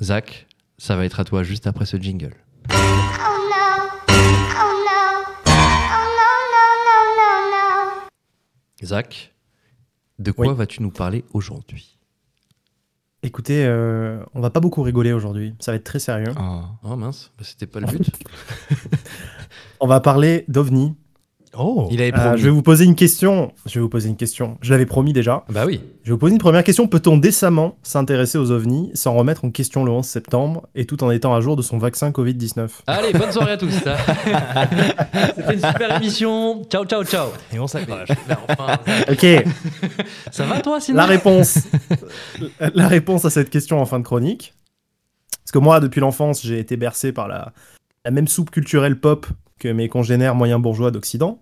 Zach, ça va être à toi juste après ce jingle. Zach, de quoi Oui. vas-tu nous parler aujourd'hui? Écoutez, euh, on va pas beaucoup rigoler aujourd'hui. Ça va être très sérieux. Oh mince, bah, c'était pas le but. On va parler d'OVNI. Oh Il avait Euh, promis. je vais vous poser une question. Je vais vous poser une question. Je l'avais promis déjà. Bah oui. Je vais vous poser une première question. Peut-on décemment s'intéresser aux ovnis sans remettre en question le 11 septembre et tout en étant à jour de son vaccin Covid-19 Allez, bonne soirée à tous. C'était une super émission. Ciao, ciao, ciao. Et on s'accroche. Enfin, Ok, ça va toi, sinon la réponse, la réponse à cette question en fin de chronique. Parce que moi, depuis l'enfance, j'ai été bercé par la, la même soupe culturelle pop que mes congénères moyens bourgeois d'Occident.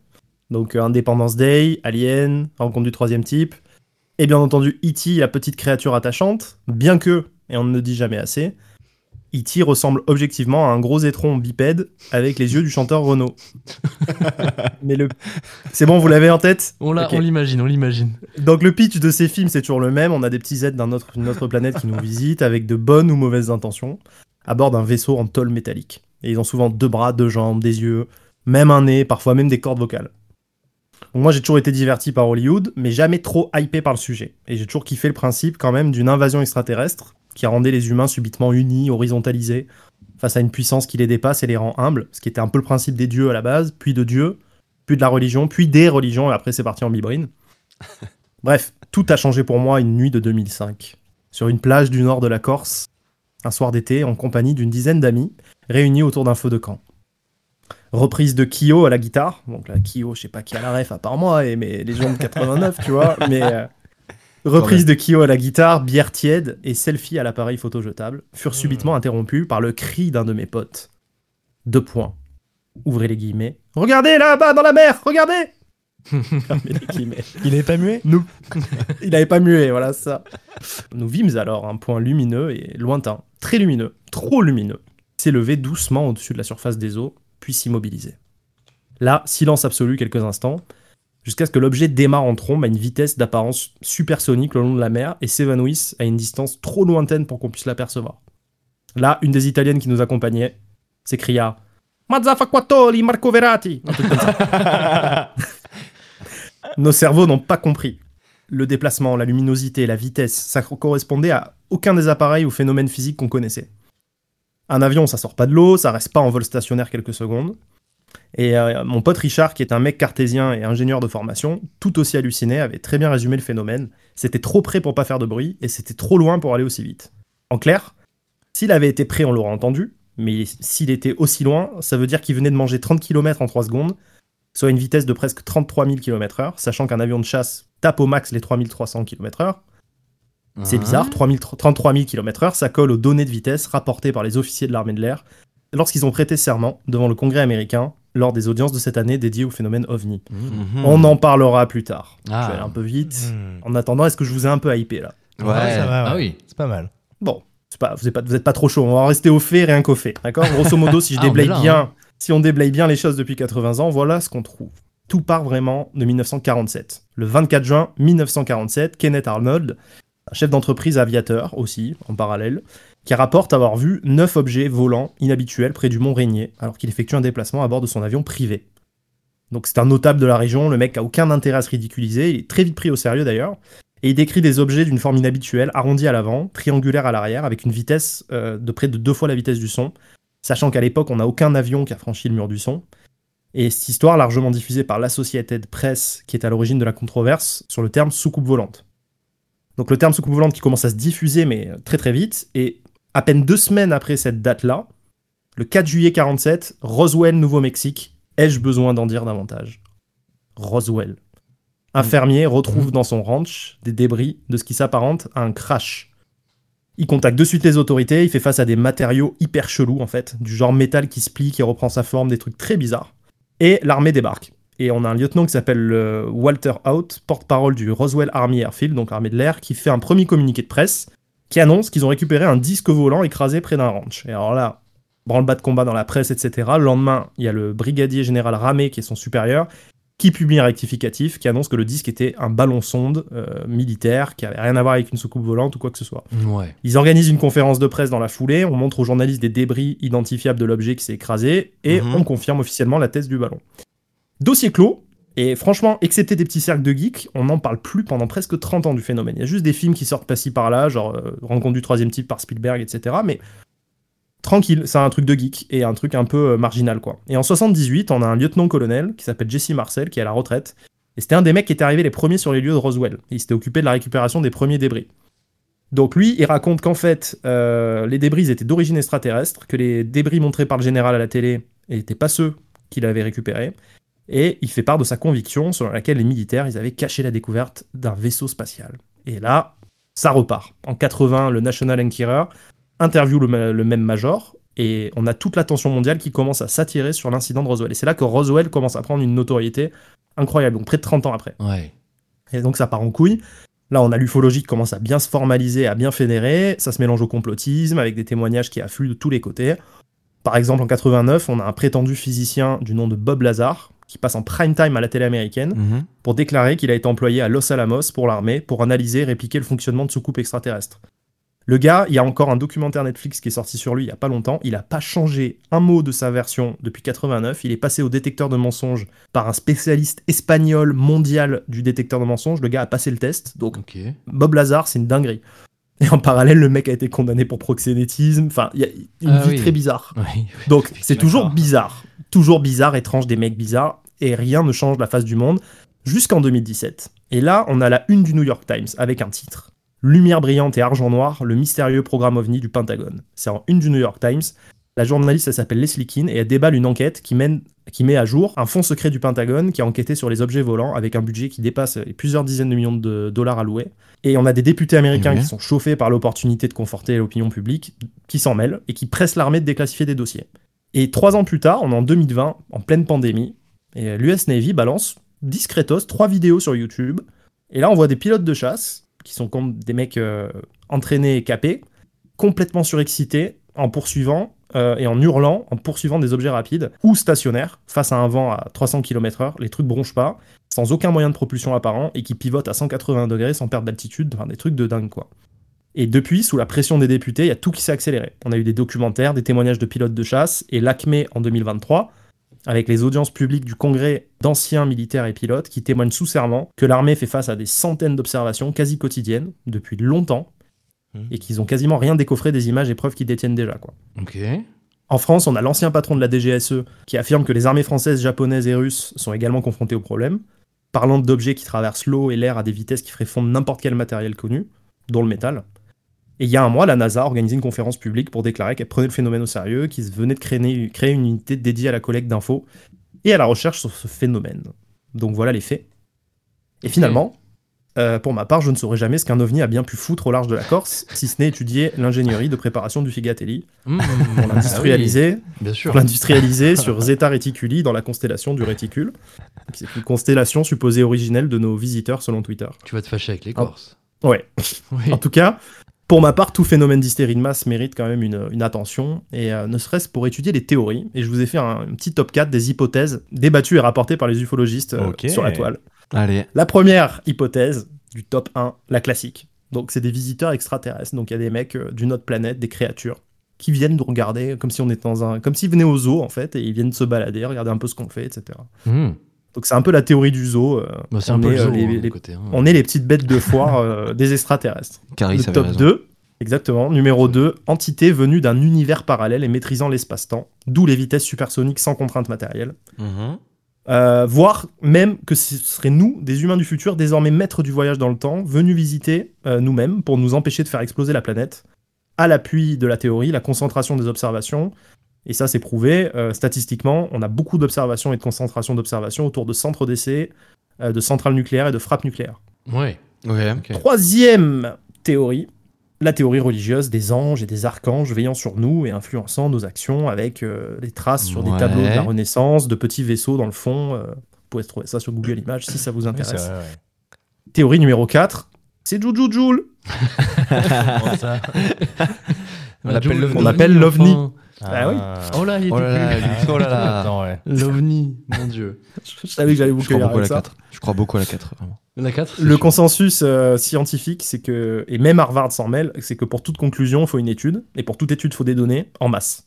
Donc euh, Independence Day, Alien, Rencontre du troisième type, et bien entendu E.T., la petite créature attachante, bien que, et on ne le dit jamais assez, E.T. ressemble objectivement à un gros étron bipède avec les yeux du chanteur Renaud. Mais le... C'est bon, vous l'avez en tête? On l'a- Ok. on l'imagine, on l'imagine. Donc le pitch de ces films, c'est toujours le même. On a des petits êtres d'un autre, d'une autre planète qui nous visitent avec de bonnes ou mauvaises intentions à bord d'un vaisseau en tôle métallique. Et ils ont souvent deux bras, deux jambes, des yeux, même un nez, parfois même des cordes vocales. Donc moi j'ai toujours été diverti par Hollywood, mais jamais trop hypé par le sujet. Et j'ai toujours kiffé le principe quand même d'une invasion extraterrestre qui rendait les humains subitement unis, horizontalisés, face à une puissance qui les dépasse et les rend humbles, ce qui était un peu le principe des dieux à la base, puis de Dieu, puis de la religion, puis des religions, et après c'est parti en bibrine. Bref, tout a changé pour moi une nuit de 2005. Sur une plage du nord de la Corse, un soir d'été, en compagnie d'une dizaine d'amis, réunis autour d'un feu de camp. Reprise de Kyo à la guitare. Donc là, Kyo, je sais pas qui a la ref à part moi, et mais les gens de 89, tu vois. Mais euh, reprise de Kyo à la guitare, bière tiède et selfie à l'appareil photo jetable furent subitement interrompus par le cri d'un de mes potes. Deux points. Ouvrez les guillemets. Regardez là-bas dans la mer, regardez. Il est pas muet? Nous. Il n'avait pas mué, voilà ça. Nous vîmes alors un point lumineux et lointain, très lumineux, trop lumineux, s'élever doucement au-dessus de la surface des eaux, puis s'immobiliser. Là, silence absolu quelques instants, jusqu'à ce que l'objet démarre en trombe à une vitesse d'apparence supersonique le long de la mer et s'évanouisse à une distance trop lointaine pour qu'on puisse l'apercevoir. Là, une des Italiennes qui nous accompagnait s'écria Mazzafaquatoli Marco Verratti Un truc comme ça. Nos cerveaux n'ont pas compris. Le déplacement, la luminosité, la vitesse, ça correspondait à aucun des appareils ou phénomènes physiques qu'on connaissait. Un avion, ça sort pas de l'eau, ça reste pas en vol stationnaire quelques secondes. Et euh, mon pote Richard, qui est un mec cartésien et ingénieur de formation, tout aussi halluciné, avait très bien résumé le phénomène. C'était trop près pour pas faire de bruit, et c'était trop loin pour aller aussi vite. En clair, s'il avait été prêt, on l'aurait entendu, mais s'il était aussi loin, ça veut dire qu'il venait de manger 30 km en 3 secondes, soit une vitesse de presque 33 000 km/h, sachant qu'un avion de chasse tape au max les 3300 km/h. C'est bizarre, 3000 33 000 km/h, ça colle aux données de vitesse rapportées par les officiers de l'armée de l'air lorsqu'ils ont prêté serment devant le Congrès américain lors des audiences de cette année dédiées au phénomène OVNI. Mhm. On en parlera plus tard. Ah. Je vais aller un peu vite. Hmm. En attendant, est-ce que je vous ai un peu hypé là? Ouais, Ouais, ça va, Ah oui. C'est pas mal. Bon, c'est pas, vous n'êtes pas, vous êtes pas trop chaud. On va rester au fait, rien qu'au fait. D'accord? Grosso modo, si je Ah, déblaye là, bien, hein. si on déblaye bien les choses depuis 80 ans, voilà ce qu'on trouve. Tout part vraiment de 1947. Le 24 juin 1947, Kenneth Arnold, un chef d'entreprise aviateur aussi, en parallèle, qui rapporte avoir vu neuf objets volants inhabituels près du mont Rainier, alors qu'il effectue un déplacement à bord de son avion privé. Donc c'est un notable de la région, le mec a aucun intérêt à se ridiculiser, il est très vite pris au sérieux d'ailleurs, et il décrit des objets d'une forme inhabituelle, arrondis à l'avant, triangulaires à l'arrière, avec une vitesse euh, de près de deux fois la vitesse du son, sachant qu'à l'époque on n'a aucun avion qui a franchi le mur du son. Et cette histoire largement diffusée par l'Associated Press, qui est à l'origine de la controverse sur le terme soucoupe volante. Donc le terme soucoupe volante qui commence à se diffuser, mais très très vite, et à peine deux semaines après cette date-là, le 4 juillet 47, Roswell, Nouveau-Mexique, ai-je besoin d'en dire davantage? Roswell. Un fermier retrouve dans son ranch des débris de ce qui s'apparente à un crash. Il contacte de suite les autorités, il fait face à des matériaux hyper chelous en fait, du genre métal qui se plie, qui reprend sa forme, des trucs très bizarres. Et l'armée débarque. Et on a un lieutenant qui s'appelle euh, Walter Out, porte-parole du Roswell Army Airfield, donc l'armée de l'air, qui fait un premier communiqué de presse qui annonce qu'ils ont récupéré un disque volant écrasé près d'un ranch. Et alors là, branle-bas de combat dans la presse, etc. Le lendemain, il y a le brigadier général Ramé, qui est son supérieur, qui publie un rectificatif qui annonce que le disque était un ballon sonde euh, militaire qui avait rien à voir avec une soucoupe volante ou quoi que ce soit. Ouais. Ils organisent une conférence de presse dans la foulée, on montre aux journalistes des débris identifiables de l'objet qui s'est écrasé et Mhm. on confirme officiellement la thèse du ballon. Dossier clos. Et franchement, excepté des petits cercles de geeks, on n'en parle plus pendant presque 30 ans du phénomène. Il y a juste des films qui sortent par-ci par-là, genre euh, Rencontre du troisième type par Spielberg, etc. Mais tranquille, c'est un truc de geek et un truc un peu euh, marginal, quoi. Et en 78, on a un lieutenant-colonel qui s'appelle Jesse Marcel, qui est à la retraite. Et c'était un des mecs qui était arrivé les premiers sur les lieux de Roswell. Il s'était occupé de la récupération des premiers débris. Donc lui, il raconte qu'en fait, euh, les débris étaient d'origine extraterrestre, que les débris montrés par le général à la télé n'étaient pas ceux qu'il avait récupérés, et il fait part de sa conviction selon laquelle les militaires, ils avaient caché la découverte d'un vaisseau spatial. Et là, ça repart. En 80, le National Enquirer interview le même major, et on a toute l'attention mondiale qui commence à s'attirer sur l'incident de Roswell. Et c'est là que Roswell commence à prendre une notoriété incroyable, donc près de 30 ans après. Ouais. Et donc ça part en couille. Là, on a l'ufologie qui commence à bien se formaliser, à bien fédérer. Ça se mélange au complotisme avec des témoignages qui affluent de tous les côtés. Par exemple, en 89, on a un prétendu physicien du nom de Bob Lazar qui passe en prime time à la télé américaine Mhm. pour déclarer qu'il a été employé à Los Alamos pour l'armée pour analyser et répliquer le fonctionnement de soucoupes extraterrestres. Le gars, il y a encore un documentaire Netflix qui est sorti sur lui il y a pas longtemps. Il a pas changé un mot de sa version depuis 89. Il est passé au détecteur de mensonges par un spécialiste espagnol mondial du détecteur de mensonges. Le gars a passé le test. Donc. Bob Lazar, c'est une dinguerie. Et en parallèle, le mec a été condamné pour proxénétisme. Enfin, il y a une Ah vie oui. très bizarre. Oui. Donc c'est toujours bizarre. Toujours bizarre, étrange, des mecs bizarres. Et rien ne change la face du monde jusqu'en 2017. Et là, on a la une du New York Times avec un titre. Lumière brillante et argent noir, le mystérieux programme OVNI du Pentagone. C'est en une du New York Times. La journaliste, elle s'appelle Leslie Keane et elle déballe une enquête qui, mène, qui met à jour un fonds secret du Pentagone qui a enquêté sur les objets volants avec un budget qui dépasse les plusieurs dizaines de millions de dollars alloués. Et on a des députés américains qui sont chauffés par l'opportunité de conforter l'opinion publique, qui s'en mêlent et qui pressent l'armée de déclassifier des dossiers. Et trois ans plus tard, on est en 2020, en pleine pandémie, et l'US Navy balance discretos trois vidéos sur YouTube. Et là, on voit des pilotes de chasse, qui sont comme des mecs euh, entraînés et capés, complètement surexcités, en poursuivant euh, et en hurlant, en poursuivant des objets rapides ou stationnaires, face à un vent à 300 km/h. Les trucs bronchent pas, sans aucun moyen de propulsion apparent, et qui pivotent à 180 degrés sans perte d'altitude, enfin des trucs de dingue quoi. Et depuis, sous la pression des députés, il y a tout qui s'est accéléré. On a eu des documentaires, des témoignages de pilotes de chasse, et l'ACME en 2023, avec les audiences publiques du Congrès d'anciens militaires et pilotes qui témoignent sous serment que l'armée fait face à des centaines d'observations quasi quotidiennes depuis longtemps Mhm. et qu'ils ont quasiment rien décoffré des images et preuves qu'ils détiennent déjà. Quoi. En France, on a l'ancien patron de la DGSE qui affirme que les armées françaises, japonaises et russes sont également confrontées au problème, parlant d'objets qui traversent l'eau et l'air à des vitesses qui feraient fondre n'importe quel matériel connu, dont le métal. Et il y a un mois, la NASA a organisé une conférence publique pour déclarer qu'elle prenait le phénomène au sérieux, qu'ils venaient de créer, créer une unité dédiée à la collecte d'infos et à la recherche sur ce phénomène. Donc voilà les faits. Et finalement, euh, pour ma part, je ne saurais jamais ce qu'un ovni a bien pu foutre au large de la Corse, si ce n'est étudier l'ingénierie de préparation du figatelli Mmh. pour l'industrialiser Ah oui, pour l'industrialiser sur Zeta Reticuli dans la constellation du réticule. C'est une constellation supposée originelle de nos visiteurs selon Twitter. Tu vas te fâcher avec les Corses. Ouais. Oui. En tout cas, pour ma part, tout phénomène d'hystérie de masse mérite quand même une, une attention, et euh, ne serait-ce pour étudier les théories. Et je vous ai fait un, un petit top 4 des hypothèses débattues et rapportées par les ufologistes euh, sur la toile. Allez. La première hypothèse du top 1, la classique. Donc c'est des visiteurs extraterrestres. Donc il y a des mecs euh, d'une autre planète, des créatures, qui viennent nous regarder comme si on était dans un... comme s'ils venaient au zoo en fait, et ils viennent se balader, regarder un peu ce qu'on fait, etc. Mmh. Donc c'est un peu la théorie du zoo. Bah, c'est on, un peu est, le zoo, les- les- côté. hein. on est les petites bêtes de foire euh, des extraterrestres. Le top raison. 2, exactement. Numéro 2, entité venue d'un univers parallèle et maîtrisant l'espace-temps, d'où les vitesses supersoniques sans contrainte matérielle. Mhm. Euh, voire même que ce serait nous, des humains du futur, désormais maîtres du voyage dans le temps, venus visiter euh, nous-mêmes pour nous empêcher de faire exploser la planète, à l'appui de la théorie, la concentration des observations. Et ça, c'est prouvé. euh, statistiquement, on a beaucoup d'observations et de concentration d'observations autour de centres d'essai, euh, de centrales nucléaires et de frappes nucléaires. Ouais. Troisième théorie, la théorie religieuse des anges et des archanges veillant sur nous et influençant nos actions avec euh, des traces sur des tableaux de la Renaissance, de petits vaisseaux dans le fond. euh, vous pouvez trouver ça sur Google Images si ça vous intéresse. c'est vrai, ouais. théorie numéro 4, c'est Juju Joule. On l'appelle l'OVNI. Ah oui. Oh là, il était Oh là là, plus. lui. Oh là là. Attends, ouais. L'OVNI, mon dieu. Je savais que j'allais vous Je crois cueillir beaucoup à avec la ça. 4. Je crois beaucoup à la 4, vraiment. La 4 Le consensus euh, scientifique, c'est que, et même Harvard s'en mêle, c'est que pour toute conclusion, il faut une étude, et pour toute étude, il faut des données en masse.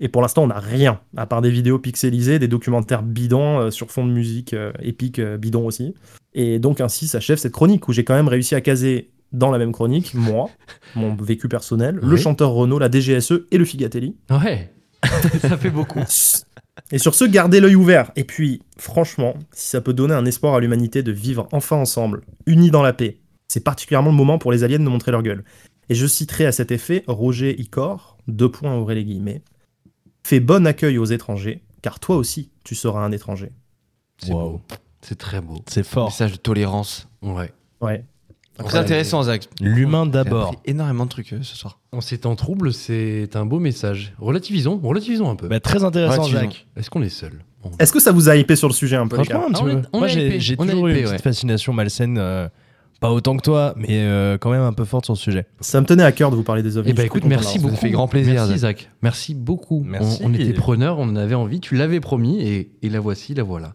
Et pour l'instant, on n'a rien, à part des vidéos pixelisées, des documentaires bidons euh, sur fond de musique euh, épique euh, bidon aussi. Et donc ainsi s'achève cette chronique, où j'ai quand même réussi à caser dans la même chronique, moi, mon vécu personnel, le chanteur Renault, la DGSE et le Figatelli. Ouais. ça fait beaucoup. Et sur ce, gardez l'œil ouvert. Et puis, franchement, si ça peut donner un espoir à l'humanité de vivre enfin ensemble, unis dans la paix, c'est particulièrement le moment pour les aliens de montrer leur gueule. Et je citerai à cet effet Roger Icor, deux points ouvrez les guillemets. Fais bon accueil aux étrangers, car toi aussi, tu seras un étranger. C'est Wow. beau. C'est très beau. C'est fort. Message de tolérance. Ouais. Ouais. Très intéressant, Zach. L'humain d'abord. énormément de trucs euh, ce soir. En ces temps troubles, c'est un beau message. Relativisons, relativisons un peu. Bah, très intéressant, Relativisons. Jacques. Est-ce qu'on est seul Bon. Est-ce que ça vous a hypé sur le sujet un peu les Franchement, gars un petit Ah, on peu. est- on Moi, est j'ai hypé, j'ai on est toujours eu hypé, une ouais. petite fascination malsaine. euh, pas autant que toi, mais euh, quand même un peu forte sur le sujet. Ça me tenait à cœur de vous parler des ovnis. Eh ben je suis écoute, content merci d'avoir beaucoup. Ça fait grand plaisir, Merci Zach. Zach. Merci beaucoup. Merci. On, on était preneurs, on en avait envie. Tu l'avais promis et, et la voici, la voilà.